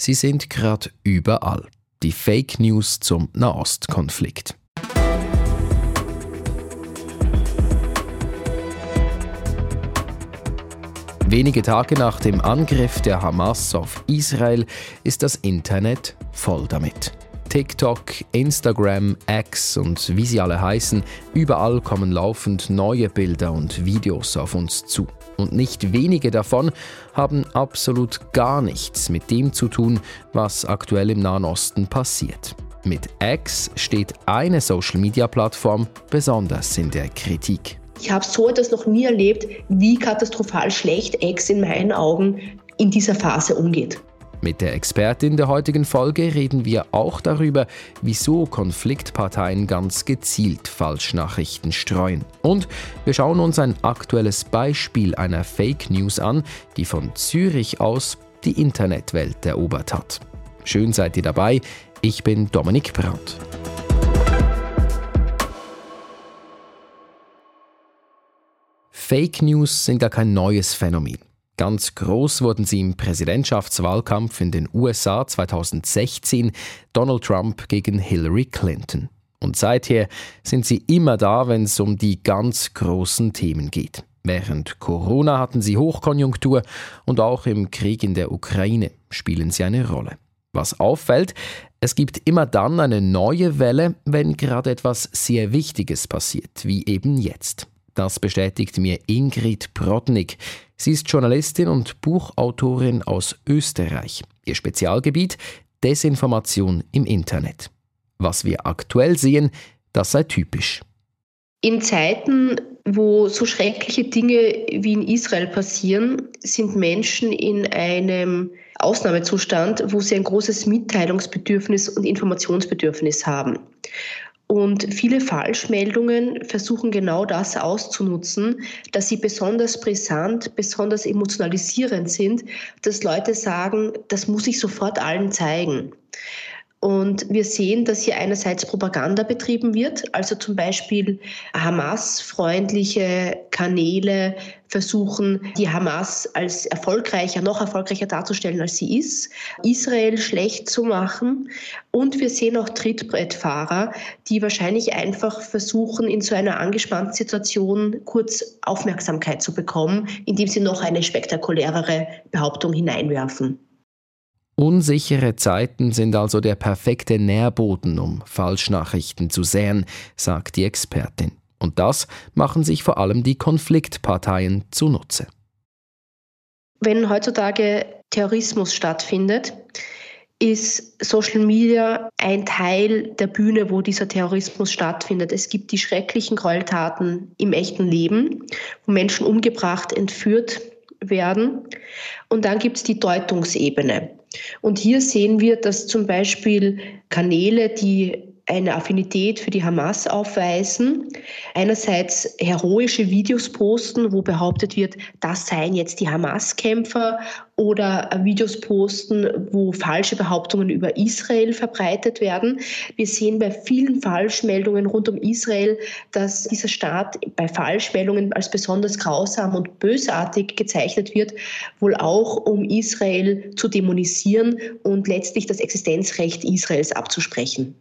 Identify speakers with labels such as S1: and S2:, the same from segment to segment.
S1: Sie sind gerade überall. Die Fake News zum Nahostkonflikt. Wenige Tage nach dem Angriff der Hamas auf Israel ist das Internet voll damit. TikTok, Instagram, X und wie sie alle heißen, überall kommen laufend neue Bilder und Videos auf uns zu. Und nicht wenige davon haben absolut gar nichts mit dem zu tun, was aktuell im Nahen Osten passiert. Mit X steht eine Social-Media-Plattform besonders in der Kritik.
S2: Ich habe so etwas noch nie erlebt, wie katastrophal schlecht X in meinen Augen in dieser Phase umgeht.
S1: Mit der Expertin der heutigen Folge reden wir auch darüber, wieso Konfliktparteien ganz gezielt Falschnachrichten streuen. Und wir schauen uns ein aktuelles Beispiel einer Fake News an, die von Zürich aus die Internetwelt erobert hat. Schön seid ihr dabei. Ich bin Dominik Brandt. Fake News sind gar kein neues Phänomen. Ganz groß wurden sie im Präsidentschaftswahlkampf in den USA 2016 Donald Trump gegen Hillary Clinton. Und seither sind sie immer da, wenn es um die ganz großen Themen geht. Während Corona hatten sie Hochkonjunktur und auch im Krieg in der Ukraine spielen sie eine Rolle. Was auffällt, es gibt immer dann eine neue Welle, wenn gerade etwas sehr Wichtiges passiert, wie eben jetzt. Das bestätigt mir Ingrid Brodnik. Sie ist Journalistin und Buchautorin aus Österreich. Ihr Spezialgebiet Desinformation im Internet. Was wir aktuell sehen, das sei typisch.
S2: In Zeiten, wo so schreckliche Dinge wie in Israel passieren, sind Menschen in einem Ausnahmezustand, wo sie ein großes Mitteilungsbedürfnis und Informationsbedürfnis haben. Und viele Falschmeldungen versuchen genau das auszunutzen, dass sie besonders brisant, besonders emotionalisierend sind, dass Leute sagen, das muss ich sofort allen zeigen. Und wir sehen, dass hier einerseits Propaganda betrieben wird, also zum Beispiel Hamas-freundliche Kanäle versuchen, die Hamas als erfolgreicher, noch erfolgreicher darzustellen, als sie ist, Israel schlecht zu machen. Und wir sehen auch Trittbrettfahrer, die wahrscheinlich einfach versuchen, in so einer angespannten Situation kurz Aufmerksamkeit zu bekommen, indem sie noch eine spektakulärere Behauptung hineinwerfen.
S1: Unsichere Zeiten sind also der perfekte Nährboden, um Falschnachrichten zu säen, sagt die Expertin. Und das machen sich vor allem die Konfliktparteien zunutze.
S2: Wenn heutzutage Terrorismus stattfindet, ist Social Media ein Teil der Bühne, wo dieser Terrorismus stattfindet. Es gibt die schrecklichen Gräueltaten im echten Leben, wo Menschen umgebracht, entführt werden. Und dann gibt es die Deutungsebene. Und hier sehen wir, dass zum Beispiel Kanäle, die eine Affinität für die Hamas aufweisen. Einerseits heroische Videos posten, wo behauptet wird, das seien jetzt die Hamas-Kämpfer oder Videos posten, wo falsche Behauptungen über Israel verbreitet werden. Wir sehen bei vielen Falschmeldungen rund um Israel, dass dieser Staat bei Falschmeldungen als besonders grausam und bösartig gezeichnet wird, wohl auch um Israel zu dämonisieren und letztlich das Existenzrecht Israels abzusprechen.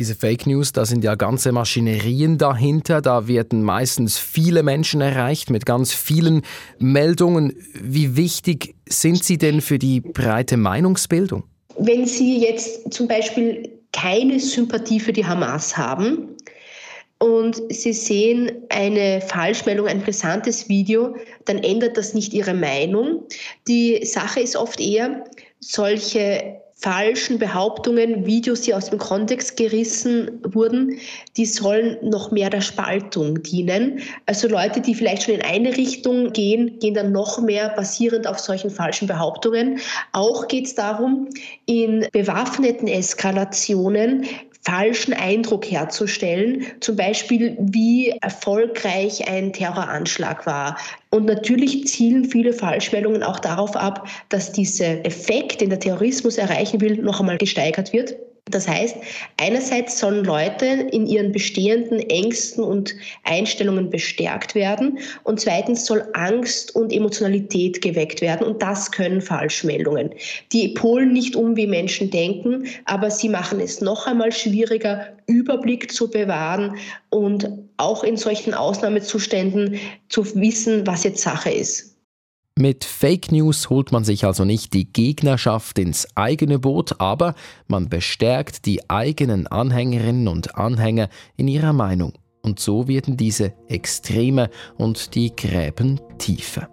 S1: Diese Fake News, da sind ja ganze Maschinerien dahinter, da werden meistens viele Menschen erreicht mit ganz vielen Meldungen. Wie wichtig sind sie denn für die breite Meinungsbildung?
S2: Wenn Sie jetzt zum Beispiel keine Sympathie für die Hamas haben, und Sie sehen eine Falschmeldung, ein brisantes Video, dann ändert das nicht Ihre Meinung. Die Sache ist oft eher, solche falschen Behauptungen, Videos, die aus dem Kontext gerissen wurden, die sollen noch mehr der Spaltung dienen. Also Leute, die vielleicht schon in eine Richtung gehen, gehen dann noch mehr basierend auf solchen falschen Behauptungen. Auch geht es darum, in bewaffneten Eskalationen falschen Eindruck herzustellen, zum Beispiel wie erfolgreich ein Terroranschlag war. Und natürlich zielen viele Falschmeldungen auch darauf ab, dass dieser Effekt, den der Terrorismus erreichen will, noch einmal gesteigert wird. Das heißt, einerseits sollen Leute in ihren bestehenden Ängsten und Einstellungen bestärkt werden und zweitens soll Angst und Emotionalität geweckt werden und das können Falschmeldungen. Die polen nicht um, wie Menschen denken, aber sie machen es noch einmal schwieriger, Überblick zu bewahren und auch in solchen Ausnahmezuständen zu wissen, was jetzt Sache ist.
S1: Mit Fake News holt man sich also nicht die Gegnerschaft ins eigene Boot, aber man bestärkt die eigenen Anhängerinnen und Anhänger in ihrer Meinung. Und so werden diese Extreme und die Gräben tiefer.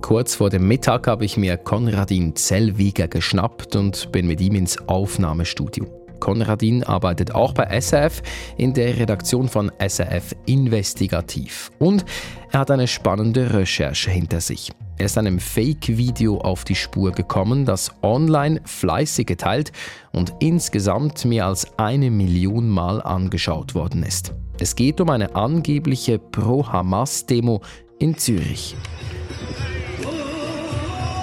S1: Kurz vor dem Mittag habe ich mir Konradin Zellwiger geschnappt und bin mit ihm ins Aufnahmestudio. Konradin arbeitet auch bei SRF in der Redaktion von SRF Investigativ. Und er hat eine spannende Recherche hinter sich. Er ist einem Fake-Video auf die Spur gekommen, das online fleißig geteilt und insgesamt mehr als eine Million Mal angeschaut worden ist. Es geht um eine angebliche Pro-Hamas-Demo in Zürich.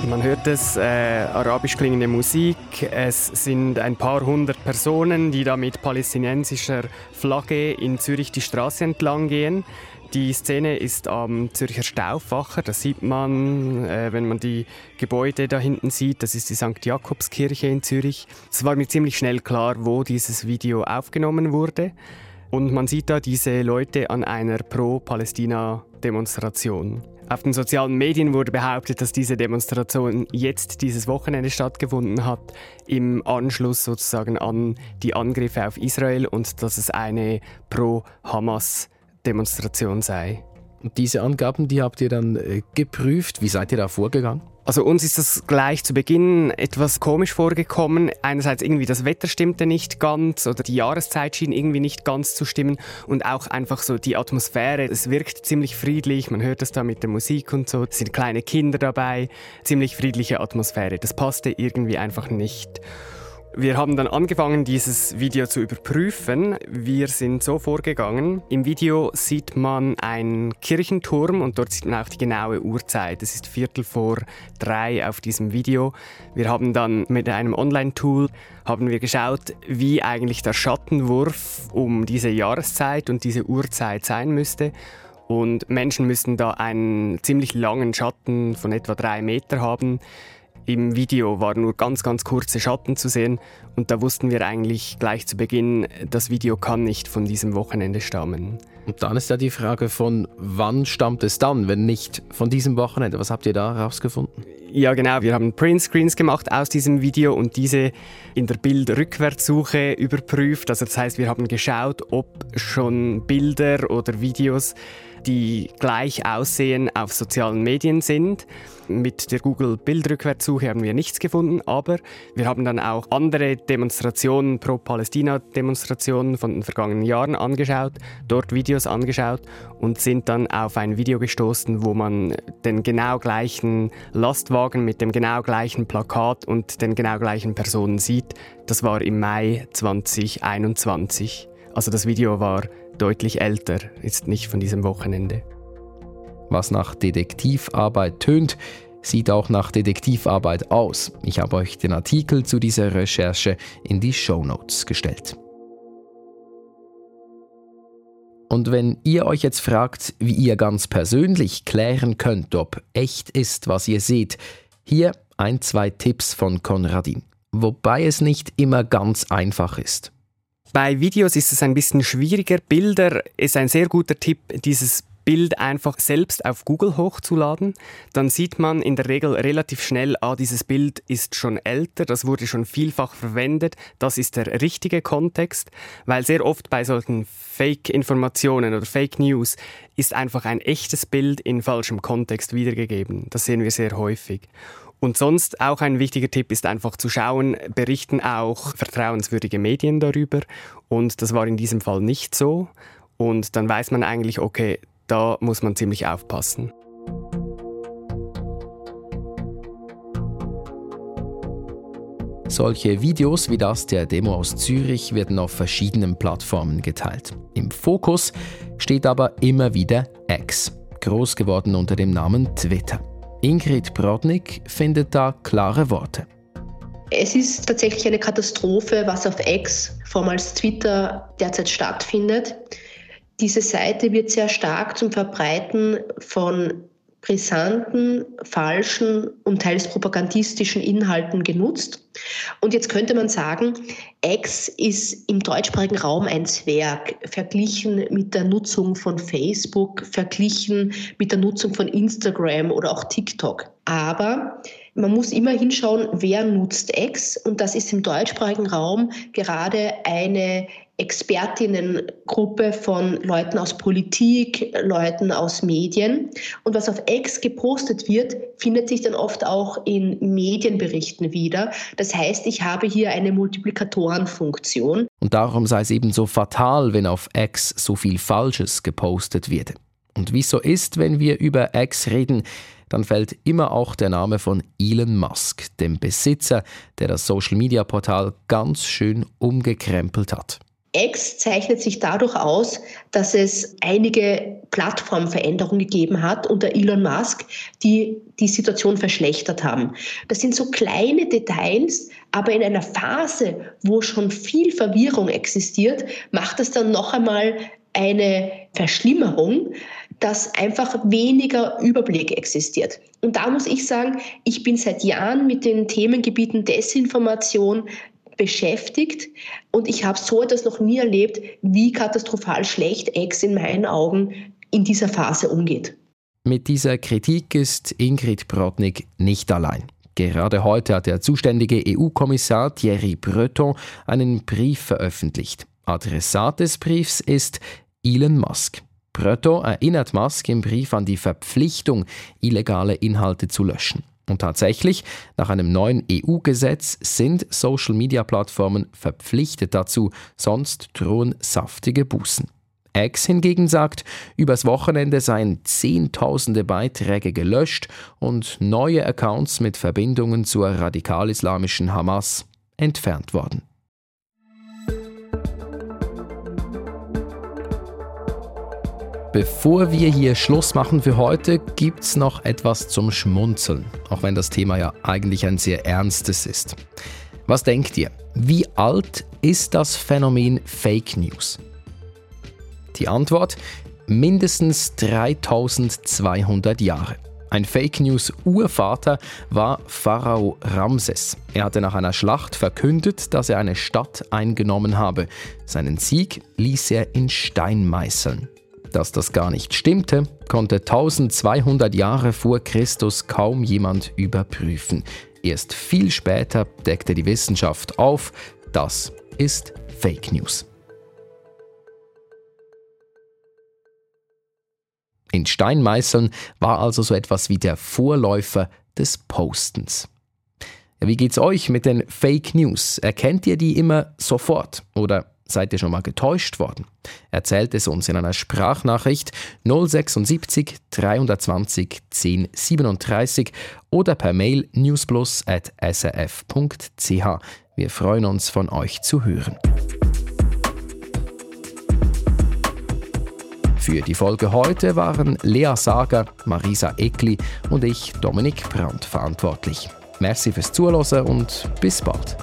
S3: Man hört es, äh, arabisch klingende Musik. Es sind ein paar hundert Personen, die da mit palästinensischer Flagge in Zürich die Straße entlang gehen. Die Szene ist am Zürcher Stauffacher. Das sieht man, äh, wenn man die Gebäude da hinten sieht. Das ist die St. Jakobskirche in Zürich. Es war mir ziemlich schnell klar, wo dieses Video aufgenommen wurde. Und man sieht da diese Leute an einer Pro-Palästina-Demonstration. Auf den sozialen Medien wurde behauptet, dass diese Demonstration jetzt dieses Wochenende stattgefunden hat, im Anschluss sozusagen an die Angriffe auf Israel und dass es eine Pro-Hamas-Demonstration sei.
S1: Und diese Angaben, die habt ihr dann äh, geprüft. Wie seid ihr da vorgegangen?
S3: Also uns ist das gleich zu Beginn etwas komisch vorgekommen. Einerseits irgendwie das Wetter stimmte nicht ganz oder die Jahreszeit schien irgendwie nicht ganz zu stimmen und auch einfach so die Atmosphäre. Es wirkt ziemlich friedlich, man hört das da mit der Musik und so. Es sind kleine Kinder dabei, ziemlich friedliche Atmosphäre. Das passte irgendwie einfach nicht. Wir haben dann angefangen, dieses Video zu überprüfen. Wir sind so vorgegangen. Im Video sieht man einen Kirchenturm und dort sieht man auch die genaue Uhrzeit. Es ist Viertel vor drei auf diesem Video. Wir haben dann mit einem Online-Tool haben wir geschaut, wie eigentlich der Schattenwurf um diese Jahreszeit und diese Uhrzeit sein müsste. Und Menschen müssten da einen ziemlich langen Schatten von etwa drei Meter haben. Im Video waren nur ganz, ganz kurze Schatten zu sehen und da wussten wir eigentlich gleich zu Beginn, das Video kann nicht von diesem Wochenende stammen.
S1: Und dann ist ja die Frage von, wann stammt es dann, wenn nicht von diesem Wochenende? Was habt ihr da herausgefunden?
S3: Ja, genau. Wir haben Printscreens gemacht aus diesem Video und diese in der Bildrückwärtssuche überprüft. Also das heißt, wir haben geschaut, ob schon Bilder oder Videos die gleich aussehen, auf sozialen Medien sind. Mit der Google Bildrückwärtssuche haben wir nichts gefunden, aber wir haben dann auch andere Demonstrationen, Pro-Palästina-Demonstrationen von den vergangenen Jahren angeschaut, dort Videos angeschaut und sind dann auf ein Video gestoßen, wo man den genau gleichen Lastwagen mit dem genau gleichen Plakat und den genau gleichen Personen sieht. Das war im Mai 2021. Also das Video war deutlich älter, ist nicht von diesem Wochenende.
S1: Was nach Detektivarbeit tönt, sieht auch nach Detektivarbeit aus. Ich habe euch den Artikel zu dieser Recherche in die Show Notes gestellt. Und wenn ihr euch jetzt fragt, wie ihr ganz persönlich klären könnt, ob echt ist, was ihr seht, hier ein, zwei Tipps von Konradin. Wobei es nicht immer ganz einfach ist.
S3: Bei Videos ist es ein bisschen schwieriger. Bilder ist ein sehr guter Tipp, dieses Bild einfach selbst auf Google hochzuladen. Dann sieht man in der Regel relativ schnell, ah, dieses Bild ist schon älter, das wurde schon vielfach verwendet, das ist der richtige Kontext, weil sehr oft bei solchen Fake-Informationen oder Fake News ist einfach ein echtes Bild in falschem Kontext wiedergegeben. Das sehen wir sehr häufig. Und sonst auch ein wichtiger Tipp ist einfach zu schauen, berichten auch vertrauenswürdige Medien darüber. Und das war in diesem Fall nicht so. Und dann weiß man eigentlich, okay, da muss man ziemlich aufpassen.
S1: Solche Videos wie das der Demo aus Zürich werden auf verschiedenen Plattformen geteilt. Im Fokus steht aber immer wieder X, groß geworden unter dem Namen Twitter. Ingrid Brodnik findet da klare Worte.
S2: Es ist tatsächlich eine Katastrophe, was auf X, vormals Twitter, derzeit stattfindet. Diese Seite wird sehr stark zum Verbreiten von brisanten, falschen und teils propagandistischen Inhalten genutzt. Und jetzt könnte man sagen, X ist im deutschsprachigen Raum ein Zwerg, verglichen mit der Nutzung von Facebook, verglichen mit der Nutzung von Instagram oder auch TikTok. Aber man muss immer hinschauen, wer nutzt X. Und das ist im deutschsprachigen Raum gerade eine Expertinnengruppe von Leuten aus Politik, Leuten aus Medien. Und was auf X gepostet wird, findet sich dann oft auch in Medienberichten wieder. Das heißt, ich habe hier eine Multiplikatorenfunktion.
S1: Und darum sei es eben so fatal, wenn auf X so viel Falsches gepostet wird. Und wie es so ist, wenn wir über X reden, dann fällt immer auch der Name von Elon Musk, dem Besitzer, der das Social-Media-Portal ganz schön umgekrempelt hat.
S2: X zeichnet sich dadurch aus, dass es einige Plattformveränderungen gegeben hat unter Elon Musk, die die Situation verschlechtert haben. Das sind so kleine Details, aber in einer Phase, wo schon viel Verwirrung existiert, macht es dann noch einmal eine Verschlimmerung, dass einfach weniger Überblick existiert. Und da muss ich sagen, ich bin seit Jahren mit den Themengebieten Desinformation, beschäftigt und ich habe so etwas noch nie erlebt, wie katastrophal schlecht Ex in meinen Augen in dieser Phase umgeht.
S1: Mit dieser Kritik ist Ingrid Brodnik nicht allein. Gerade heute hat der zuständige EU-Kommissar Thierry Breton einen Brief veröffentlicht. Adressat des Briefs ist Elon Musk. Breton erinnert Musk im Brief an die Verpflichtung, illegale Inhalte zu löschen. Und tatsächlich, nach einem neuen EU-Gesetz sind Social-Media-Plattformen verpflichtet dazu, sonst drohen saftige Bußen. X hingegen sagt, übers Wochenende seien Zehntausende Beiträge gelöscht und neue Accounts mit Verbindungen zur radikal-islamischen Hamas entfernt worden. Bevor wir hier Schluss machen für heute, gibt es noch etwas zum Schmunzeln, auch wenn das Thema ja eigentlich ein sehr ernstes ist. Was denkt ihr? Wie alt ist das Phänomen Fake News? Die Antwort? Mindestens 3200 Jahre. Ein Fake News Urvater war Pharao Ramses. Er hatte nach einer Schlacht verkündet, dass er eine Stadt eingenommen habe. Seinen Sieg ließ er in Stein meißeln. Dass das gar nicht stimmte, konnte 1200 Jahre vor Christus kaum jemand überprüfen. Erst viel später deckte die Wissenschaft auf, das ist Fake News. In Steinmeißeln war also so etwas wie der Vorläufer des Postens. Wie geht's euch mit den Fake News? Erkennt ihr die immer sofort oder Seid ihr schon mal getäuscht worden? Erzählt es uns in einer Sprachnachricht 076 320 1037 oder per Mail newsplus.srf.ch. Wir freuen uns, von euch zu hören. Für die Folge heute waren Lea Sager, Marisa Ekli und ich, Dominik Brandt, verantwortlich. Merci fürs Zuhören und bis bald.